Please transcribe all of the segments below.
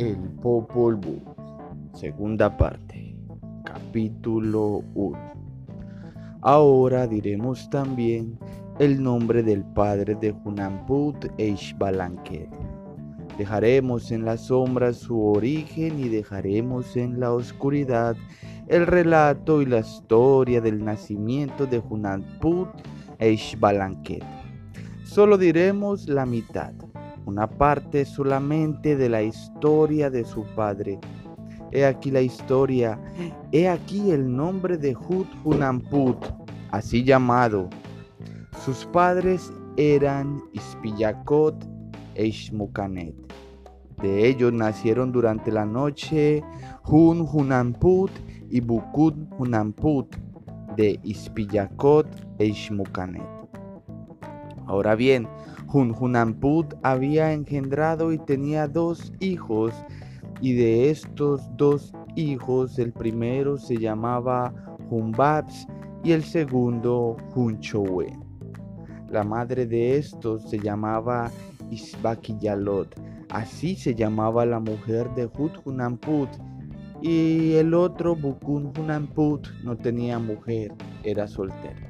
El Popol Vuh, segunda parte, capítulo 1. Ahora diremos también el nombre del padre de Hunamput e Ishbalanquet. Dejaremos en las sombras su origen y dejaremos en la oscuridad el relato y la historia del nacimiento de Hunamput e Ishbalanquet. Solo diremos la mitad una parte solamente de la historia de su padre. He aquí la historia, he aquí el nombre de Hut Hunamput, así llamado. Sus padres eran Ispillacot e Ishmukanet. De ellos nacieron durante la noche Hun Hunamput y Bukut Hunamput de Ispillacot e Ishmukanet. Ahora bien, Hunhunamput había engendrado y tenía dos hijos, y de estos dos hijos el primero se llamaba Humbabs y el segundo Hunchowe. La madre de estos se llamaba Isbakiyalot, así se llamaba la mujer de Hunamput, y el otro Bukun Hunamput no tenía mujer, era soltero.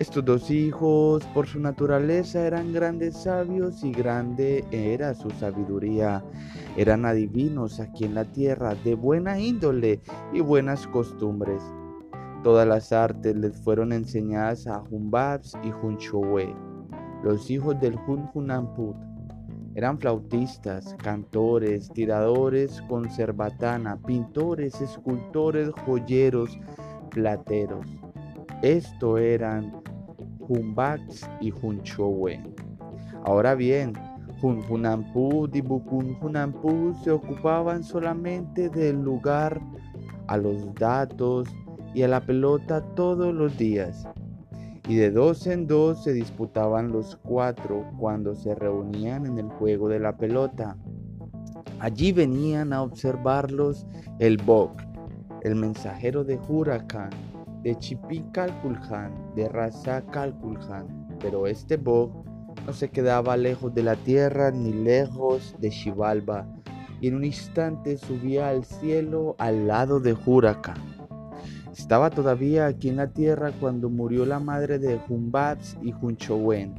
Estos dos hijos, por su naturaleza, eran grandes sabios y grande era su sabiduría. Eran adivinos aquí en la tierra, de buena índole y buenas costumbres. Todas las artes les fueron enseñadas a Jumbabs y Junchowe, los hijos del Junjunamput. Eran flautistas, cantores, tiradores con cerbatana, pintores, escultores, joyeros, plateros. Esto eran Humbax y Hunchowe. Ahora bien, Hunhunamput y Bukunhunamput se ocupaban solamente del lugar, a los datos y a la pelota todos los días. Y de dos en dos se disputaban los cuatro cuando se reunían en el juego de la pelota. Allí venían a observarlos el Bok, el mensajero de Huracán, de Chipí Calculhan, de Raza Calculhan, pero este Bog no se quedaba lejos de la tierra ni lejos de Xibalba, y en un instante subía al cielo al lado de Huraca. Estaba todavía aquí en la tierra cuando murió la madre de Jumbats y Junchowen,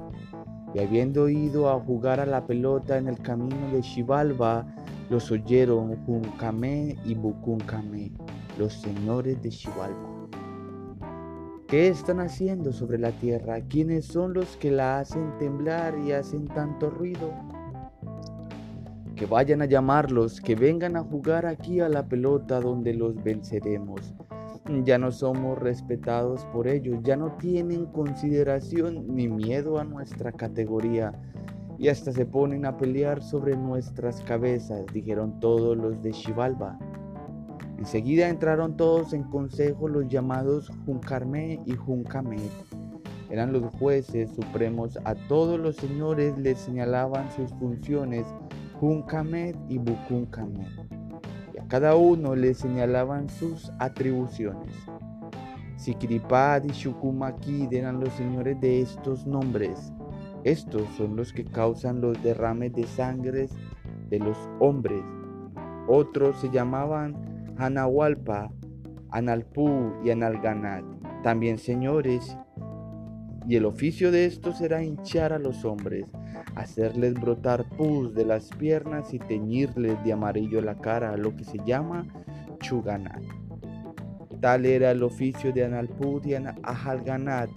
y habiendo ido a jugar a la pelota en el camino de Xibalba, los oyeron Juncamé y Bucuncamé, los señores de Xibalba. ¿Qué están haciendo sobre la tierra? ¿Quiénes son los que la hacen temblar y hacen tanto ruido? Que vayan a llamarlos, que vengan a jugar aquí a la pelota donde los venceremos. Ya no somos respetados por ellos, ya no tienen consideración ni miedo a nuestra categoría y hasta se ponen a pelear sobre nuestras cabezas, dijeron todos los de Xibalba. Enseguida entraron todos en consejo los llamados Juncarmé y Juncamet. Eran los jueces supremos, a todos los señores les señalaban sus funciones Juncamet y Bucuncamet. Y a cada uno les señalaban sus atribuciones. Sikripad y Shukumakid eran los señores de estos nombres. Estos son los que causan los derrames de sangre de los hombres. Otros se llamaban Anahualpa, Analpú y Analganat, también señores. Y el oficio de estos era hinchar a los hombres, hacerles brotar pus de las piernas y teñirles de amarillo la cara, lo que se llama chuganat. Tal era el oficio de Analpú y Ahalganat.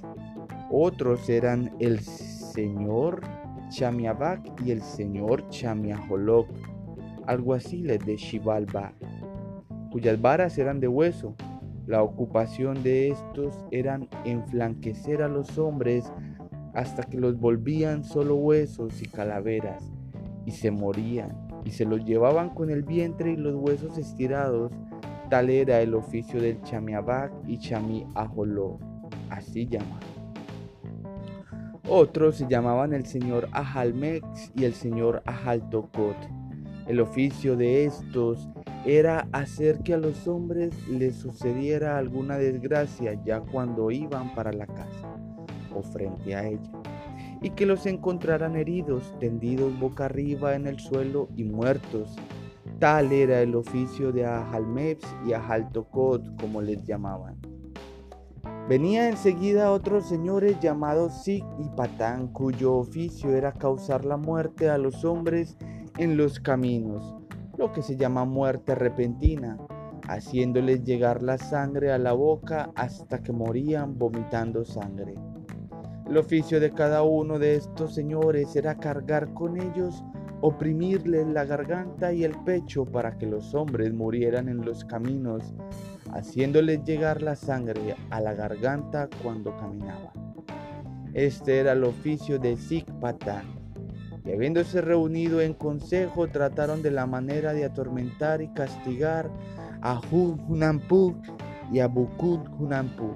Otros eran el señor Chamiabac y el señor Chamiaholoc, alguaciles de Shivalba cuyas varas eran de hueso. La ocupación de estos eran enflanquecer a los hombres hasta que los volvían solo huesos y calaveras, y se morían, y se los llevaban con el vientre y los huesos estirados. Tal era el oficio del chamiabac y chami ajoló, así llamaban. Otros se llamaban el señor Ajalmex y el señor Ajaltocot. El oficio de estos era hacer que a los hombres les sucediera alguna desgracia ya cuando iban para la casa o frente a ella, y que los encontraran heridos, tendidos boca arriba en el suelo y muertos, Tal era el oficio de Ajalmeps y Ajaltocot, como les llamaban. Venía enseguida otros señores llamados Sig y Patán, cuyo oficio era causar la muerte a los hombres en los caminos, lo que se llama muerte repentina, haciéndoles llegar la sangre a la boca hasta que morían vomitando sangre. El oficio de cada uno de estos señores era cargar con ellos, oprimirles la garganta y el pecho para que los hombres murieran en los caminos haciéndoles llegar la sangre a la garganta cuando caminaba. Este era el oficio de Zikpatán, y habiéndose reunido en consejo trataron de la manera de atormentar y castigar a Hunampu y a Bukut Hunampu.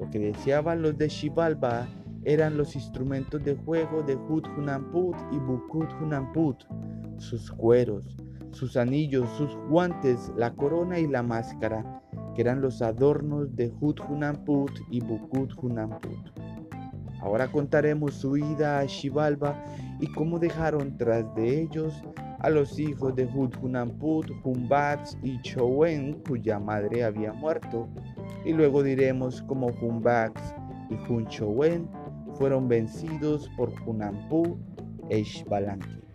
Lo que deseaban los de Shivalba eran los instrumentos de juego de Hut Hunamput y Bukut Hunamput, sus cueros, sus anillos, sus guantes, la corona y la máscara, que eran los adornos de Hut y Bukut Hunamput. Ahora contaremos su ida a Shivalba y cómo dejaron tras de ellos a los hijos de Hut Hunamput, Humbats y Chowen, cuya madre había muerto. Y luego diremos cómo Humbats y Hun Chowen fueron vencidos por Hunampu e Ishbalanque.